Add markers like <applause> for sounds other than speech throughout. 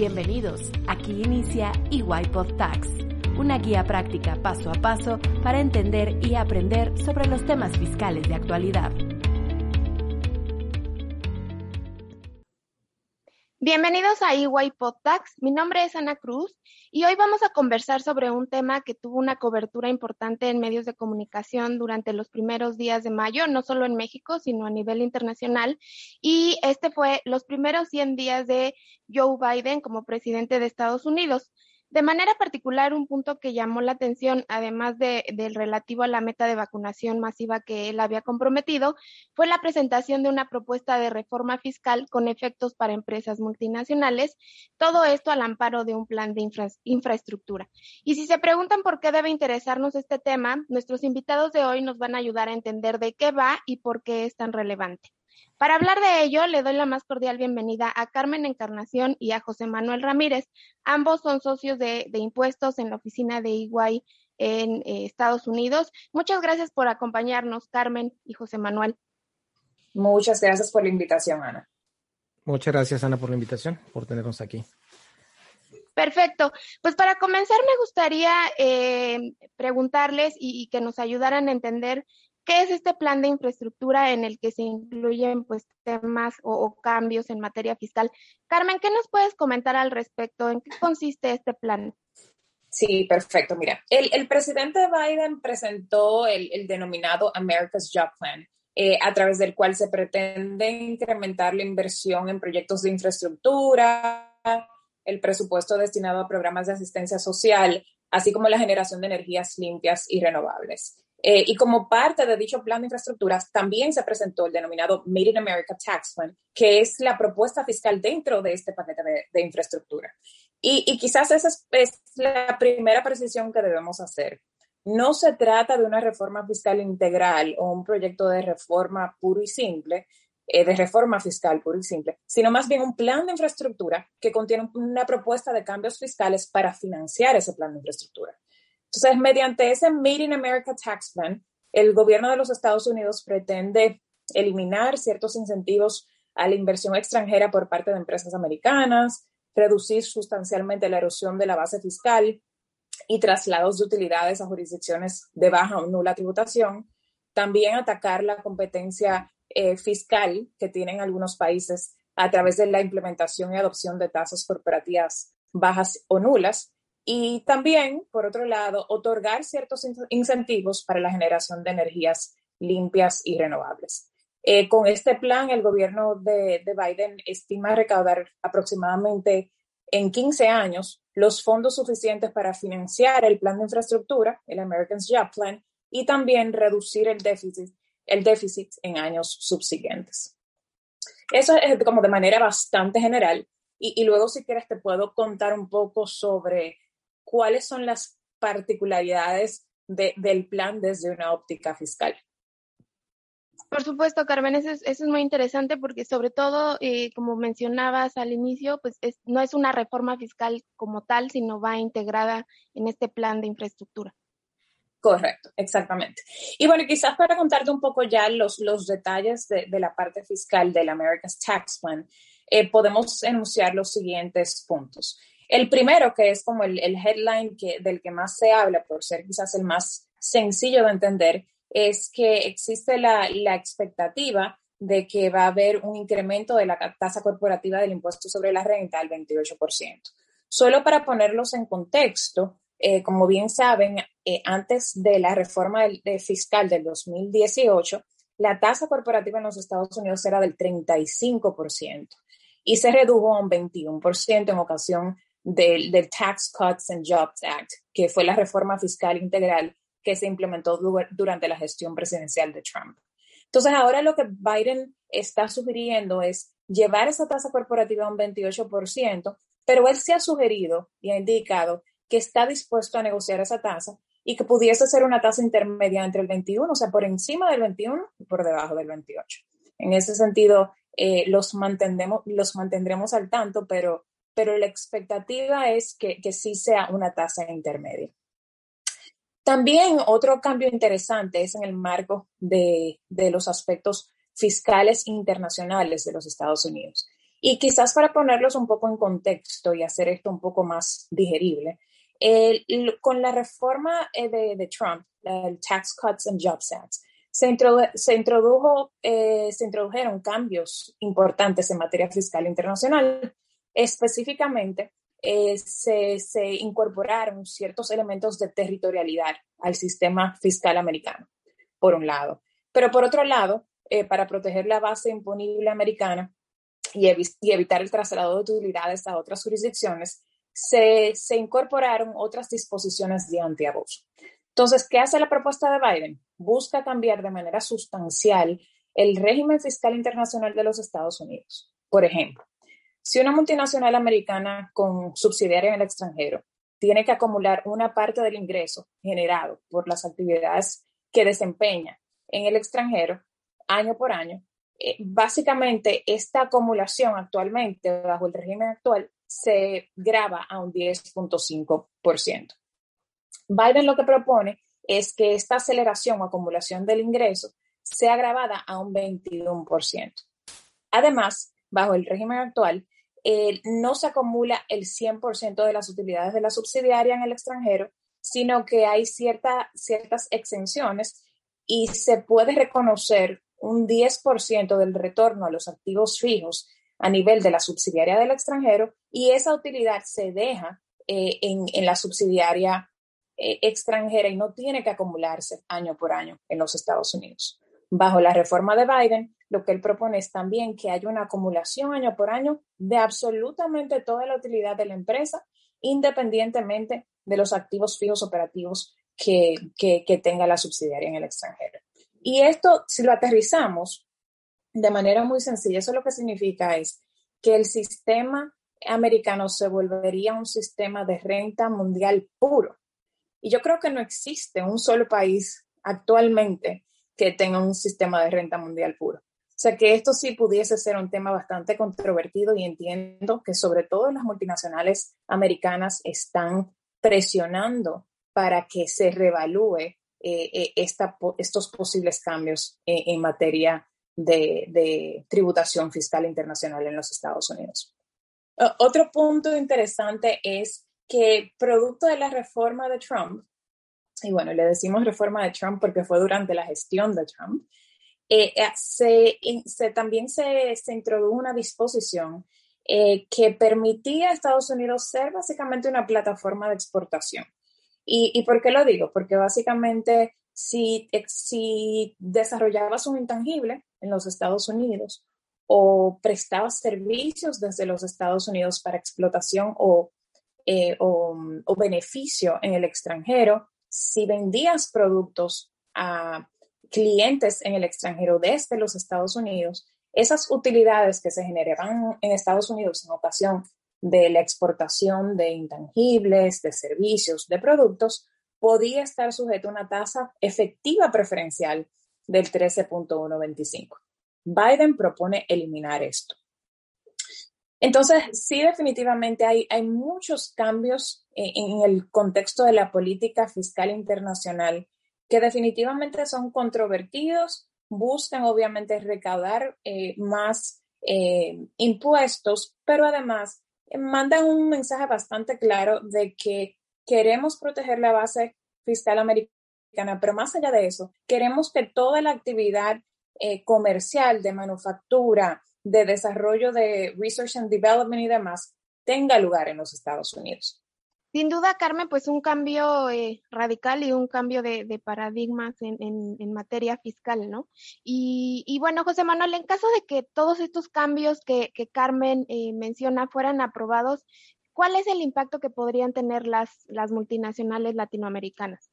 Bienvenidos, aquí inicia EY Tax, una guía práctica paso a paso para entender y aprender sobre los temas fiscales de actualidad. Bienvenidos a EY Podtax. Mi nombre es Ana Cruz y hoy vamos a conversar sobre un tema que tuvo una cobertura importante en medios de comunicación durante los primeros días de mayo, no solo en México, sino a nivel internacional. Y este fue los primeros 100 días de Joe Biden como presidente de Estados Unidos. De manera particular, un punto que llamó la atención, además de, del relativo a la meta de vacunación masiva que él había comprometido, fue la presentación de una propuesta de reforma fiscal con efectos para empresas multinacionales, todo esto al amparo de un plan de infraestructura. Y si se preguntan por qué debe interesarnos este tema, nuestros invitados de hoy nos van a ayudar a entender de qué va y por qué es tan relevante. Para hablar de ello, le doy la más cordial bienvenida a Carmen Encarnación y a José Manuel Ramírez. Ambos son socios de, impuestos en la oficina de Iguay en eh, Estados Unidos. Muchas gracias por acompañarnos, Carmen y José Manuel. Muchas gracias por la invitación, Ana. Muchas gracias, Ana, por la invitación, por tenernos aquí. Perfecto. Pues para comenzar me gustaría eh, preguntarles y, que nos ayudaran a entender ¿Qué es este plan de infraestructura en el que se incluyen pues temas o, cambios en materia fiscal? Carmen, ¿qué nos puedes comentar al respecto? ¿En qué consiste este plan? Sí, perfecto. Mira, el, presidente Biden presentó el, denominado America's Job Plan, eh, a través del cual se pretende incrementar la inversión en proyectos de infraestructura, el presupuesto destinado a programas de asistencia social, así como la generación de energías limpias y renovables. Eh, y como parte de dicho plan de infraestructuras, también se presentó el denominado Made in America Tax Plan, que es la propuesta fiscal dentro de este paquete de, infraestructura. Y, quizás esa es, la primera precisión que debemos hacer. No se trata de una reforma fiscal integral o un proyecto de reforma puro y simple, eh, de reforma fiscal puro y simple, sino más bien un plan de infraestructura que contiene una propuesta de cambios fiscales para financiar ese plan de infraestructura. Entonces, mediante ese Made in America Tax Plan, el gobierno de los Estados Unidos pretende eliminar ciertos incentivos a la inversión extranjera por parte de empresas americanas, reducir sustancialmente la erosión de la base fiscal y traslados de utilidades a jurisdicciones de baja o nula tributación, también atacar la competencia eh, fiscal que tienen algunos países a través de la implementación y adopción de tasas corporativas bajas o nulas y también, por otro lado, otorgar ciertos incentivos para la generación de energías limpias y renovables. Eh, con este plan, el gobierno de, Biden estima recaudar aproximadamente en 15 años los fondos suficientes para financiar el plan de infraestructura, el American Job Plan, y también reducir el déficit, el déficit en años subsiguientes. Eso es como de manera bastante general. Y, y luego, si quieres, te puedo contar un poco sobre cuáles son las particularidades del plan desde una óptica fiscal. Por supuesto, Carmen, eso es, muy interesante porque sobre todo, eh, como mencionabas al inicio, pues no es una reforma fiscal como tal, sino va integrada en este plan de infraestructura. Correcto, exactamente. Y bueno, quizás para contarte un poco ya los, los detalles de, la parte fiscal del America's Tax Plan, eh, podemos enunciar los siguientes puntos. El primero, que es como el, headline que, del que más se habla, por ser quizás el más sencillo de entender, es que existe la, expectativa de que va a haber un incremento de la tasa corporativa del impuesto sobre la renta al 28%. Solo para ponerlos en contexto, eh, como bien saben, eh, antes de la reforma fiscal del 2018, la tasa corporativa en los Estados Unidos era del 35% y se redujo a un 21% en ocasión del, Tax Cuts and Jobs Act, que fue la reforma fiscal integral que se implementó durante la gestión presidencial de Trump. Entonces, ahora lo que Biden está sugiriendo es llevar esa tasa corporativa a un 28%, pero él se ha sugerido y ha indicado que está dispuesto a negociar esa tasa y que pudiese ser una tasa intermedia entre el 21, o sea, por encima del 21 y por debajo del 28. En ese sentido, eh, los, los mantendremos al tanto, pero pero la expectativa es que, sí sea una tasa intermedia. También otro cambio interesante es en el marco de, los aspectos fiscales internacionales de los Estados Unidos. Y quizás para ponerlos un poco en contexto y hacer esto un poco más digerible, con la reforma eh, de, Trump, el Tax Cuts and Jobs Act, se, introdujo, eh, se introdujeron cambios importantes en materia fiscal internacional. Específicamente, eh, se, se, incorporaron ciertos elementos de territorialidad al sistema fiscal americano, por un lado. Pero por otro lado, para proteger la base imponible americana y, y, evitar el traslado de utilidades a otras jurisdicciones, se, se incorporaron otras disposiciones de antiabuso. Entonces, ¿qué hace la propuesta de Biden? Busca cambiar de manera sustancial el régimen fiscal internacional de los Estados Unidos. Por ejemplo, si una multinacional americana con subsidiaria en el extranjero tiene que acumular una parte del ingreso generado por las actividades que desempeña en el extranjero año por año, eh, básicamente esta acumulación actualmente bajo el régimen actual se graba a un 10.5%. Biden lo que propone es que esta aceleración o acumulación del ingreso sea grabada a un 21%. Además, bajo el régimen actual, no se acumula el 100% de las utilidades de la subsidiaria en el extranjero, sino que hay cierta, ciertas exenciones y se puede reconocer un 10% del retorno a los activos fijos a nivel de la subsidiaria del extranjero y esa utilidad se deja eh, en, la subsidiaria eh, extranjera y no tiene que acumularse año por año en los Estados Unidos. Bajo la reforma de Biden, lo que él propone es también que haya una acumulación año por año de absolutamente toda la utilidad de la empresa, independientemente de los activos fijos operativos que, que tenga la subsidiaria en el extranjero. Y esto, si lo aterrizamos, de manera muy sencilla. Eso lo que significa es que el sistema americano se volvería un sistema de renta mundial puro. Y yo creo que no existe un solo país actualmente que tenga un sistema de renta mundial puro. O sea que esto sí pudiese ser un tema bastante controvertido y entiendo que sobre todo las multinacionales americanas están presionando para que se revalúe eh, eh, estos posibles cambios en materia de, tributación fiscal internacional en los Estados Unidos. Otro punto interesante es que producto de la reforma de Trump, y bueno, le decimos reforma de Trump porque fue durante la gestión de Trump, eh, eh, se, también se, introdujo una disposición eh, que permitía a Estados Unidos ser básicamente una plataforma de exportación. ¿Y, ¿Y, por qué lo digo? Porque básicamente si, si desarrollabas un intangible en los Estados Unidos o prestabas servicios desde los Estados Unidos para explotación o, eh, o, beneficio en el extranjero, si vendías productos a clientes en el extranjero desde los Estados Unidos, esas utilidades que se generaban en Estados Unidos en ocasión de la exportación de intangibles, de servicios, de productos, podía estar sujeto a una tasa efectiva preferencial del 13.125. Biden propone eliminar esto. Entonces, sí, definitivamente hay, hay muchos cambios en, el contexto de la política fiscal internacional que definitivamente son controvertidos, buscan obviamente recaudar eh, más eh, impuestos, pero además eh, mandan un mensaje bastante claro de que queremos proteger la base fiscal americana, pero más allá de eso, queremos que toda la actividad eh, comercial, de manufactura, de desarrollo de research and development y demás, tenga lugar en los Estados Unidos. Sin duda, Carmen, pues un cambio eh, radical y un cambio de, paradigmas en, materia fiscal, ¿no? Y, bueno, José Manuel, en caso de que todos estos cambios que, Carmen eh, menciona fueran aprobados, ¿Cuál es el impacto que podrían tener las, las multinacionales latinoamericanas?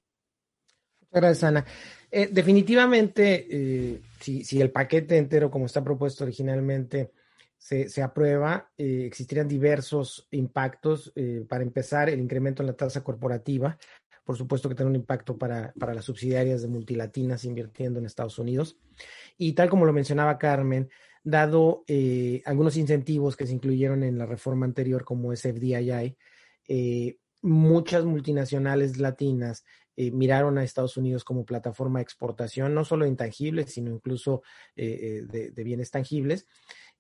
Muchas gracias, Ana. Eh, definitivamente, eh, si, el paquete entero, como está propuesto originalmente, se, aprueba, eh, existirían diversos impactos. para empezar, el incremento en la tasa corporativa, por supuesto que tiene un impacto para, para, las subsidiarias de multilatinas invirtiendo en Estados Unidos. Y tal como lo mencionaba Carmen, dado algunos incentivos que se incluyeron en la reforma anterior, como es FDII, muchas multinacionales latinas eh, miraron a Estados Unidos como plataforma de exportación, no solo intangibles, sino incluso de, bienes tangibles.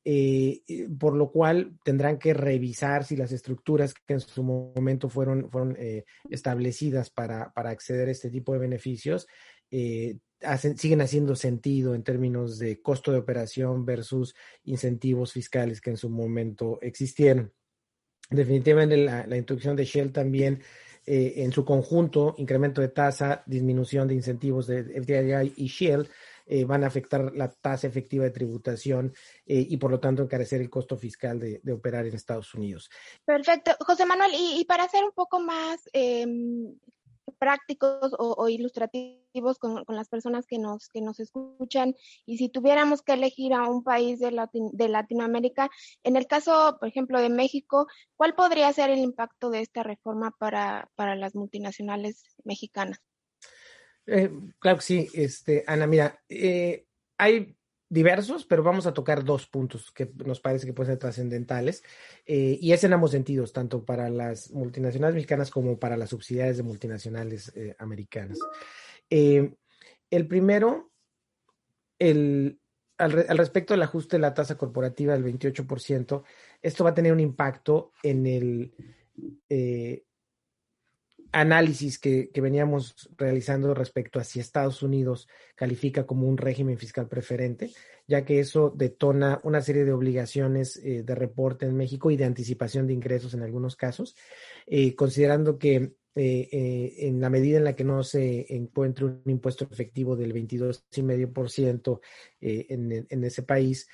eh, por lo cual tendrán que revisar si las estructuras que en su momento fueron, fueron eh, establecidas para, para, acceder a este tipo de beneficios eh, siguen haciendo sentido en términos de costo de operación versus incentivos fiscales que en su momento existieron. Definitivamente la, la introducción de Shell también en su conjunto, incremento de tasa, disminución de incentivos de FDII y Shell, eh, van a afectar la tasa efectiva de tributación eh, y por lo tanto encarecer el costo fiscal de, operar en Estados Unidos. Perfecto. José Manuel, y, para ser un poco más em, prácticos o, ilustrativos con, las personas que nos, que nos escuchan, y si tuviéramos que elegir a un país de, de Latinoamérica, en el caso, por ejemplo, de México, ¿cuál podría ser el impacto de esta reforma para, para las multinacionales mexicanas? Eh, claro que sí, este, Ana, mira, eh, hay diversos, pero vamos a tocar dos puntos que nos parece que pueden ser trascendentales, eh, y es en ambos sentidos, tanto para las multinacionales mexicanas como para las subsidiarias de multinacionales americanas. el primero, el, al, respecto del ajuste de la tasa corporativa del 28%, esto va a tener un impacto en el análisis que, veníamos realizando respecto a si Estados Unidos califica como un régimen fiscal preferente, ya que eso detona una serie de obligaciones eh, de reporte en México y de anticipación de ingresos en algunos casos, eh, considerando que eh, en la medida en la que no se encuentre un impuesto efectivo del 22,5% en, en ese país,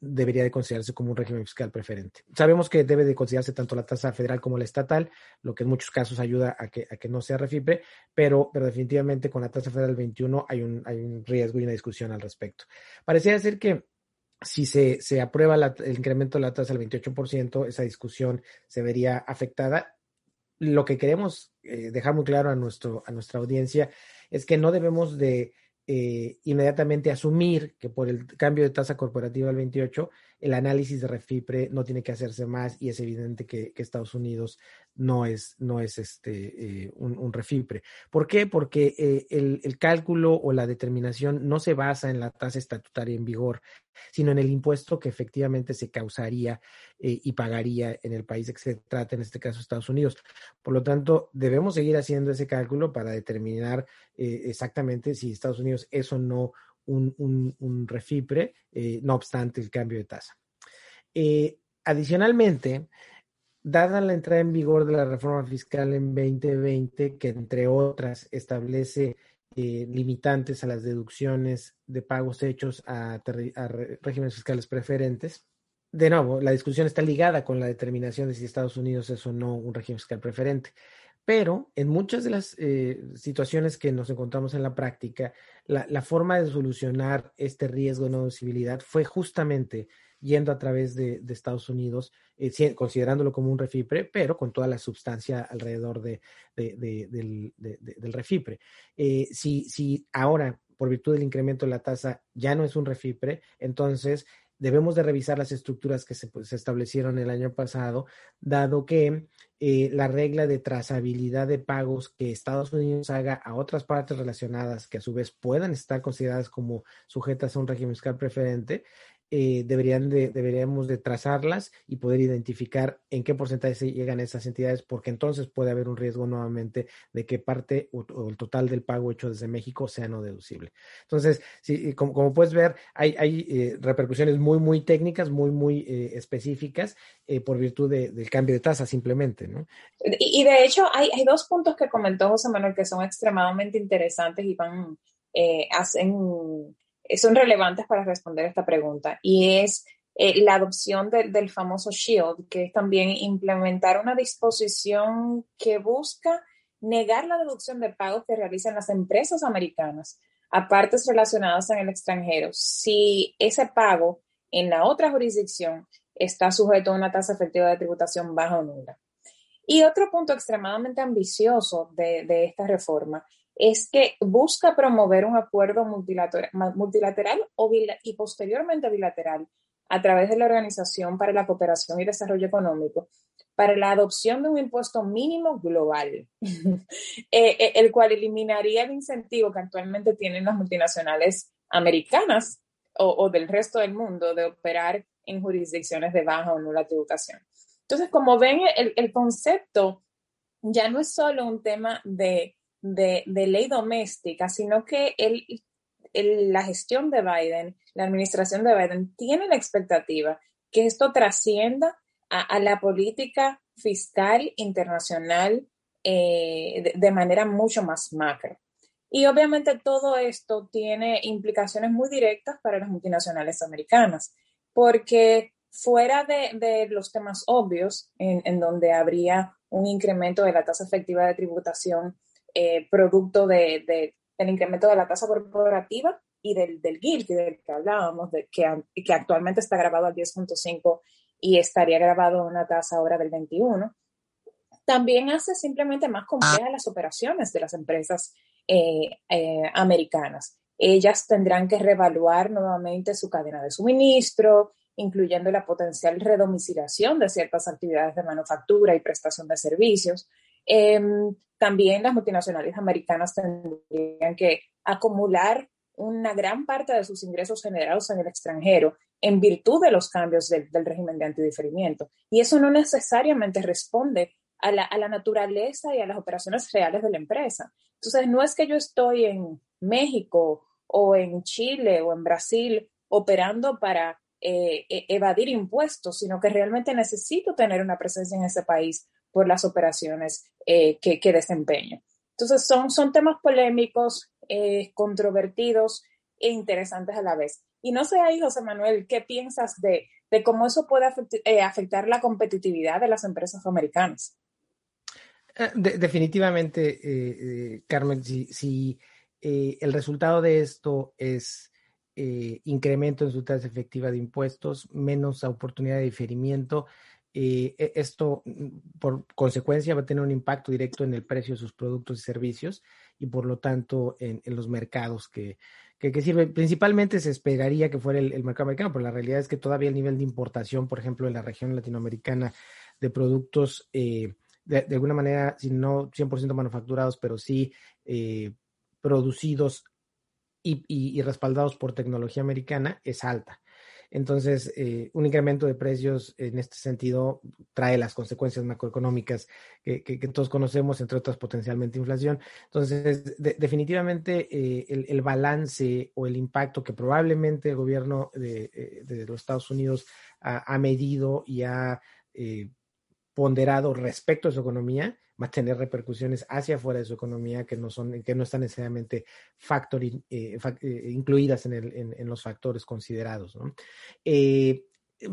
debería de considerarse como un régimen fiscal preferente. Sabemos que debe de considerarse tanto la tasa federal como la estatal, lo que en muchos casos ayuda a que, a que no sea refibre, pero, pero definitivamente con la tasa federal 21 hay un, hay un riesgo y una discusión al respecto. Parecía ser que si se, se aprueba el incremento de la tasa al 28%, esa discusión se vería afectada. Lo que queremos eh, dejar muy claro a, nuestro, a nuestra audiencia es que no debemos de eh, inmediatamente asumir que por el cambio de tasa corporativa al 28, el análisis de refipre no tiene que hacerse más y es evidente que, Estados Unidos no es, no es este, eh, un, refipre. ¿Por qué? Porque eh, el, cálculo o la determinación no se basa en la tasa estatutaria en vigor, sino en el impuesto que efectivamente se causaría eh, y pagaría en el país que se trata, en este caso Estados Unidos. Por lo tanto, debemos seguir haciendo ese cálculo para determinar exactamente si Estados Unidos es o no un, un, refipre, eh, no obstante el cambio de tasa. adicionalmente, dada la entrada en vigor de la reforma fiscal en 2020, que entre otras establece eh, limitantes a las deducciones de pagos hechos a, regímenes fiscales preferentes. De nuevo, la discusión está ligada con la determinación de si Estados Unidos es o no un régimen fiscal preferente. Pero en muchas de las eh, situaciones que nos encontramos en la práctica, la, forma de solucionar este riesgo de no deducibilidad fue justamente yendo a través de, Estados Unidos, eh, considerándolo como un refipre, pero con toda la sustancia alrededor de, del, refipre. Eh, si, si ahora, por virtud del incremento de la tasa, ya no es un refipre, entonces debemos de revisar las estructuras que se, pues, establecieron el año pasado, dado que eh, la regla de trazabilidad de pagos que Estados Unidos haga a otras partes relacionadas que a su vez puedan estar consideradas como sujetas a un régimen fiscal preferente, eh, deberían de, deberíamos de trazarlas y poder identificar en qué porcentaje se llegan esas entidades, porque entonces puede haber un riesgo nuevamente de que parte o, el total del pago hecho desde México sea no deducible. Entonces, como, puedes ver, hay, hay eh, repercusiones muy, muy técnicas, muy, muy eh, específicas por virtud del cambio de tasa simplemente, ¿no? Y, de hecho, hay, hay dos puntos que comentó José Manuel que son extremadamente interesantes y van, hacen son relevantes para responder esta pregunta y es eh, la adopción del famoso SHIELD, que es también implementar una disposición que busca negar la deducción de pagos que realizan las empresas americanas a partes relacionadas en el extranjero si ese pago en la otra jurisdicción está sujeto a una tasa efectiva de tributación baja o nula. Y otro punto extremadamente ambicioso de, de esta reforma es que busca promover un acuerdo multilateral, y posteriormente bilateral a través de la Organización para la Cooperación y Desarrollo Económico para la adopción de un impuesto mínimo global, <laughs> eh, eh, el cual eliminaría el incentivo que actualmente tienen las multinacionales americanas o, del resto del mundo de operar en jurisdicciones de baja o nula tributación. Entonces, como ven, el, concepto ya no es solo un tema de, ley doméstica, sino que la gestión de Biden, la administración de Biden, tiene la expectativa que esto trascienda a, la política fiscal internacional eh, de, manera mucho más macro. Y obviamente todo esto tiene implicaciones muy directas para las multinacionales americanas, porque fuera de, los temas obvios, en, donde habría un incremento de la tasa efectiva de tributación eh, producto de, del incremento de la tasa corporativa y del, del GILT del que hablábamos, de, que, que actualmente está grabado al 10.5 y estaría grabado una tasa ahora del 21, también hace simplemente más complejas las operaciones de las empresas eh, eh, americanas. Ellas tendrán que reevaluar nuevamente su cadena de suministro, incluyendo la potencial redomiciliación de ciertas actividades de manufactura y prestación de servicios. Em, también las multinacionales americanas tendrían que acumular una gran parte de sus ingresos generados en el extranjero en virtud de los cambios del, régimen de antidiferimiento. Y eso no necesariamente responde a la, a la, naturaleza y a las operaciones reales de la empresa. Entonces, no es que yo estoy en México o en Chile o en Brasil operando para eh, e, evadir impuestos, sino que realmente necesito tener una presencia en ese país por las operaciones eh, que, que. Entonces, son, son temas polémicos, eh, controvertidos e interesantes a la vez. Y no sé ahí, José Manuel, ¿qué piensas de, de cómo eso puede afectar la competitividad de las empresas americanas? Eh, definitivamente, eh, eh, Carmen, si, el resultado de esto es incremento en su tasa efectiva de impuestos, menos oportunidad de diferimiento, e, esto mm, por consecuencia va a tener un impacto directo en el precio de sus productos y servicios y por lo tanto en, los mercados que, que, sirven. Principalmente se esperaría que fuera el, el, mercado americano, pero la realidad es que todavía el nivel de importación, por ejemplo, en la región latinoamericana de productos eh, de, alguna manera, si no 100% manufacturados, pero sí eh, producidos y, respaldados por tecnología americana, es alta. Entonces, eh, un incremento de precios en este sentido trae las consecuencias macroeconómicas que, todos conocemos, entre otras potencialmente inflación. Entonces, definitivamente eh, el, balance o el impacto que probablemente el gobierno de, los Estados Unidos ha, ha medido y ha ponderado respecto a su economía va a tener repercusiones hacia afuera de su economía que no son que no están necesariamente factoring, eh, eh, incluidas en, los factores considerados. Eh,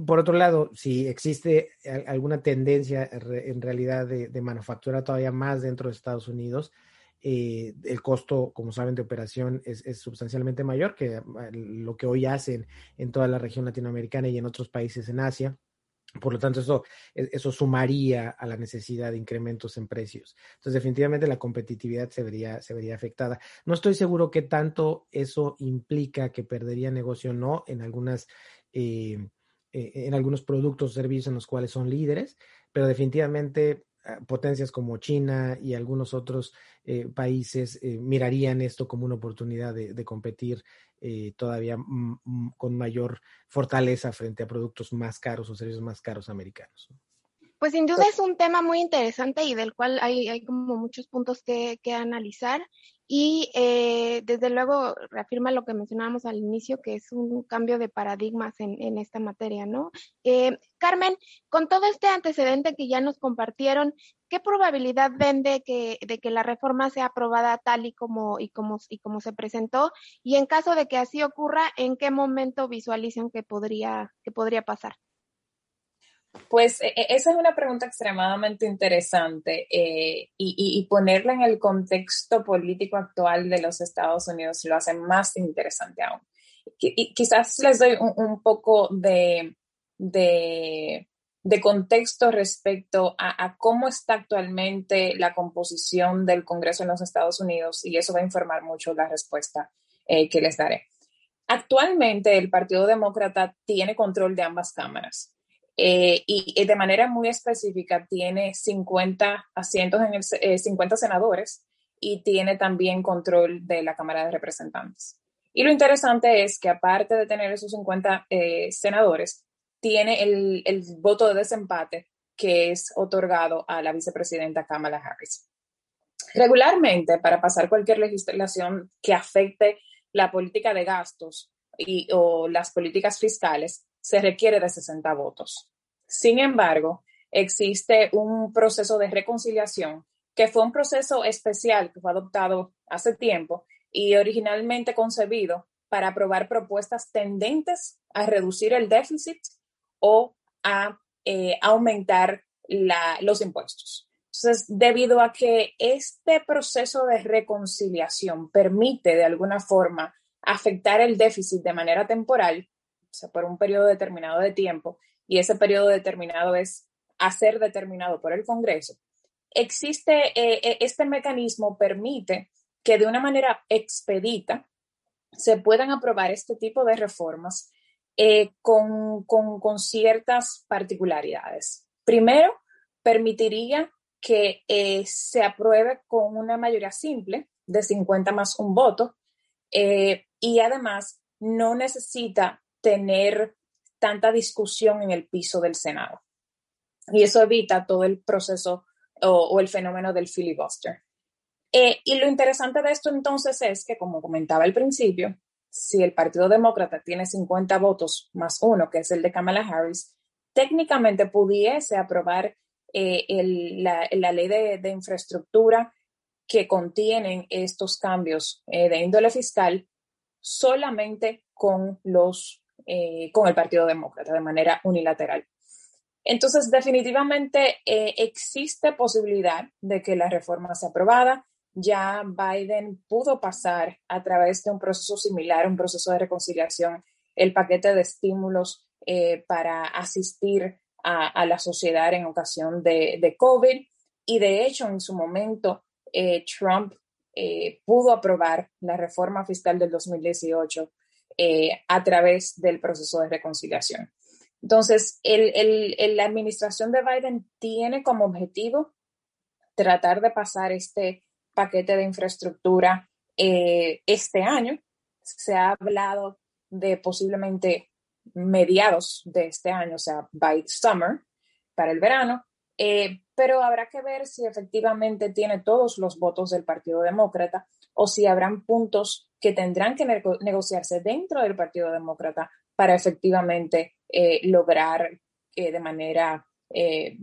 por otro lado, si existe alguna tendencia en realidad de, de manufactura todavía más dentro de Estados Unidos, el costo, como saben, de operación es, sustancialmente mayor que lo que hoy hacen en toda la región latinoamericana y en otros países en Asia. Por lo tanto, eso, e, eso sumaría a la necesidad de incrementos en precios. Entonces, definitivamente la competitividad se vería, se vería afectada. No estoy seguro qué tanto eso implica que perdería negocio o no en algunas, eh, eh, en algunos productos o servicios en los cuales son líderes, pero definitivamente potencias como China y algunos otros eh, países mirarían esto como una oportunidad de, de competir eh, todavía con mayor fortaleza frente a productos más caros o servicios más caros americanos. Pues sin duda es un tema muy interesante y del cual hay, hay como muchos puntos que, que analizar y eh, desde luego reafirma lo que mencionábamos al inicio, que es un cambio de paradigmas en, en esta materia, ¿no? Eh, Carmen, con todo este antecedente que ya nos compartieron, ¿qué probabilidad ven de que, de que la reforma sea aprobada tal y como, y, como, y como se presentó? Y en caso de que así ocurra, ¿en qué momento visualizan que podría, que podría pasar? Pues e, e, esa es una pregunta extremadamente interesante eh, y, ponerla en el contexto político actual de los Estados Unidos lo hace más interesante aún. Y quizás les doy un, poco de, contexto respecto a, cómo está actualmente la composición del Congreso en los Estados Unidos y eso va a informar mucho la respuesta eh, que les daré. Actualmente el Partido Demócrata tiene control de ambas cámaras. Eh, y, de manera muy específica tiene 50 asientos en el 50 eh, senadores y tiene también control de la Cámara de Representantes. Y lo interesante es que aparte de tener esos 50 eh, senadores, tiene el, el voto de desempate que es otorgado a la vicepresidenta Kamala Harris. Regularmente, para pasar cualquier legislación que afecte la política de gastos y, o las políticas fiscales, se requiere de 60 votos. Sin embargo, existe un proceso de reconciliación que fue un proceso especial que fue adoptado hace tiempo y originalmente concebido para aprobar propuestas tendentes a reducir el déficit o a eh, aumentar los impuestos. Entonces, debido a que este proceso de reconciliación permite de alguna forma afectar el déficit de manera temporal, o sea, por un periodo determinado de tiempo, y ese periodo determinado es a ser determinado por el Congreso, existe, eh, eh, este mecanismo permite que de una manera expedita se puedan aprobar este tipo de reformas eh, con, con, ciertas particularidades. Primero, permitiría que se apruebe con una mayoría simple de 50 más un voto y además no necesita tener tanta discusión en el piso del Senado. Y eso evita todo el proceso o, el fenómeno del filibuster. Eh, y lo interesante de esto entonces es que, como comentaba al principio, si el Partido Demócrata tiene 50 votos más uno, que es el de Kamala Harris, técnicamente pudiese aprobar eh, la, ley de, infraestructura que contienen estos cambios eh, de índole fiscal solamente con, los, con el Partido Demócrata de manera unilateral. Entonces, definitivamente eh, existe posibilidad de que la reforma sea aprobada. Ya Biden pudo pasar a través de un proceso similar, un proceso de reconciliación, el paquete de estímulos eh, para asistir a, la sociedad en ocasión de, COVID. Y de hecho, en su momento, eh, Trump pudo aprobar la reforma fiscal del 2018 a través del proceso de reconciliación. Entonces, la administración de Biden tiene como objetivo tratar de pasar este paquete de infraestructura eh, este año. Se ha hablado de posiblemente mediados de este año, o sea, by summer, para el verano, eh, pero habrá que ver si efectivamente tiene todos los votos del Partido Demócrata o si habrán puntos que tendrán que negociarse dentro del Partido Demócrata para efectivamente eh, lograr eh, de manera, eh,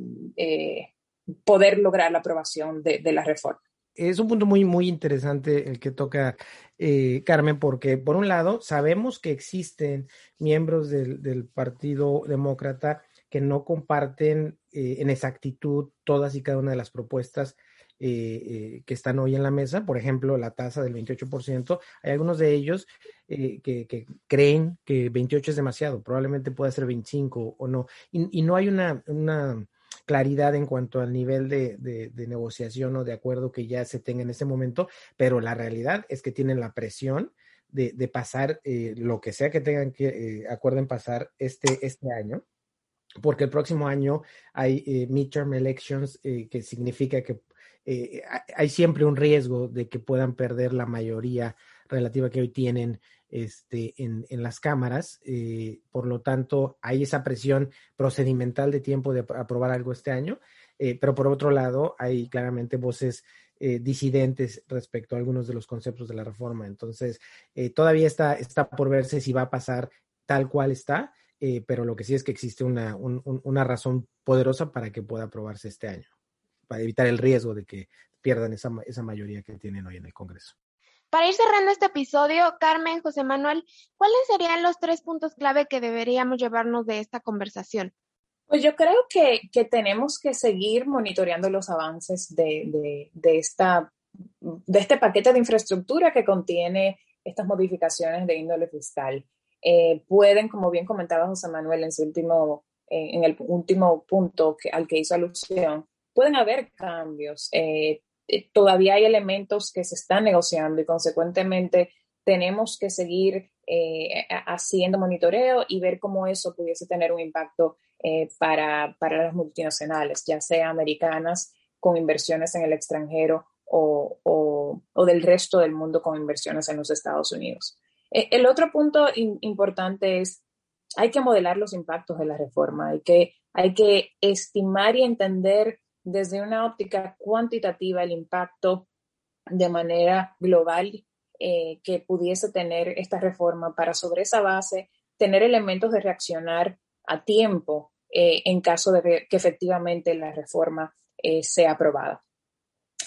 poder lograr la aprobación de, la reforma. Es un punto muy, muy interesante el que toca Carmen, porque por un lado sabemos que existen miembros del, del Partido Demócrata que no comparten en exactitud todas y cada una de las propuestas eh, eh, que están hoy en la mesa, por ejemplo, la tasa del 28%, hay algunos de ellos eh, que, creen que 28 es demasiado, probablemente pueda ser 25 o no, y, no hay una, claridad en cuanto al nivel de, negociación o de acuerdo que ya se tenga en ese momento, pero la realidad es que tienen la presión de, pasar lo que sea que tengan que acuerden pasar este, este año porque el próximo año hay midterm elections, que significa que eh, hay siempre un riesgo de que puedan perder la mayoría relativa que hoy tienen este, en, las cámaras. Eh, por lo tanto, hay esa presión procedimental de tiempo de aprobar algo este año. Eh, pero por otro lado, hay claramente voces disidentes respecto a algunos de los conceptos de la reforma. Entonces, todavía está, está por verse si va a pasar tal cual está, pero lo que sí es que existe una, una razón poderosa para que pueda aprobarse este año para evitar el riesgo de que pierdan esa, esa mayoría que tienen hoy en el Congreso. Para ir cerrando este episodio, Carmen, José Manuel, ¿cuáles serían los tres puntos clave que deberíamos llevarnos de esta conversación? Pues yo creo que, que tenemos que seguir monitoreando los avances de, de, de, esta, de este paquete de infraestructura que contiene estas modificaciones de índole fiscal. Eh, pueden, como bien comentaba José Manuel en, su último, en el último punto que, al que hizo alusión, pueden haber cambios. Eh, eh, todavía hay elementos que se están negociando y consecuentemente tenemos que seguir eh, haciendo monitoreo y ver cómo eso pudiese tener un impacto para, para, las multinacionales, ya sea americanas con inversiones en el extranjero o, o, del resto del mundo con inversiones en los Estados Unidos. E, el otro punto importante es, hay que modelar los impactos de la reforma, hay que, hay que estimar y entender desde una óptica cuantitativa el impacto de manera global eh, que pudiese tener esta reforma para sobre esa base tener elementos de reaccionar a tiempo eh, en caso de que efectivamente la reforma eh, sea aprobada.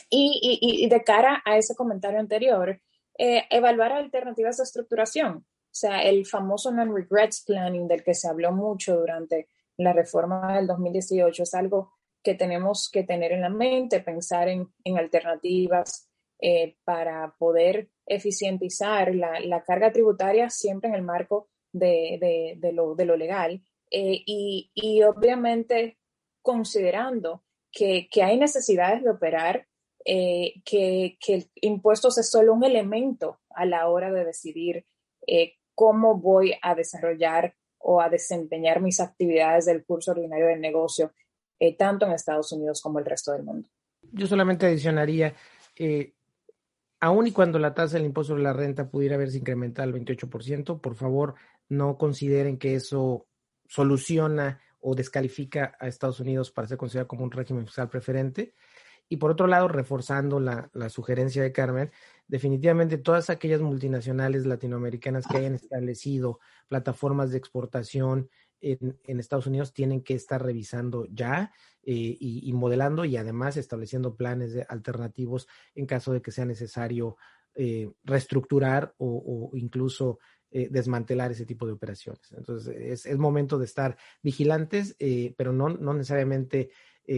Y, de cara a ese comentario anterior, evaluar alternativas de estructuración, o sea, el famoso non-regrets planning del que se habló mucho durante la reforma del 2018 es algo que tenemos que tener en la mente, pensar en, alternativas eh, para poder eficientizar la, carga tributaria siempre en el marco de, lo, legal. Eh, y, obviamente considerando que, hay necesidades de operar, eh, que, que, el es solo un elemento a la hora de decidir cómo voy a desarrollar o a desempeñar mis actividades del curso ordinario del negocio eh, tanto en Estados Unidos como el resto del mundo. Yo solamente adicionaría, eh, aun y cuando la tasa del impuesto sobre la renta pudiera haberse incrementado al 28%, por favor no consideren que eso soluciona o descalifica a Estados Unidos para ser considerado como un régimen fiscal preferente. Y por otro lado, reforzando la, la, sugerencia de Carmen, definitivamente todas aquellas multinacionales latinoamericanas que hayan establecido plataformas de exportación en, Estados Unidos tienen que estar revisando ya eh, y, modelando y además estableciendo planes alternativos en caso de que sea necesario eh, reestructurar o, incluso eh, desmantelar ese tipo de operaciones. Entonces, es, momento de estar vigilantes, pero no, no necesariamente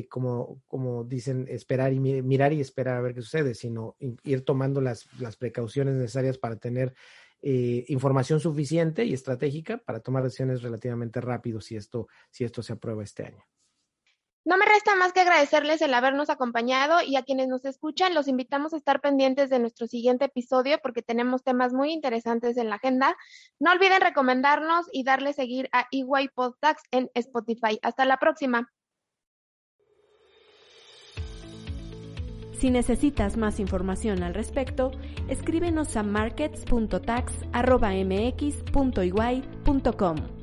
como, como dicen, esperar y mirar y esperar a ver qué sucede, sino ir tomando las, las precauciones necesarias para tener eh, información suficiente y estratégica para tomar decisiones relativamente rápido si esto, si esto se aprueba este año. No me resta más que agradecerles el habernos acompañado y a quienes nos escuchan los invitamos a estar pendientes de nuestro siguiente episodio porque tenemos temas muy interesantes en la agenda. No olviden recomendarnos y darle seguir a EY Podcasts en Spotify. Hasta la próxima. Si necesitas más información al respecto, escríbenos a markets.tax.mx.iguay.com.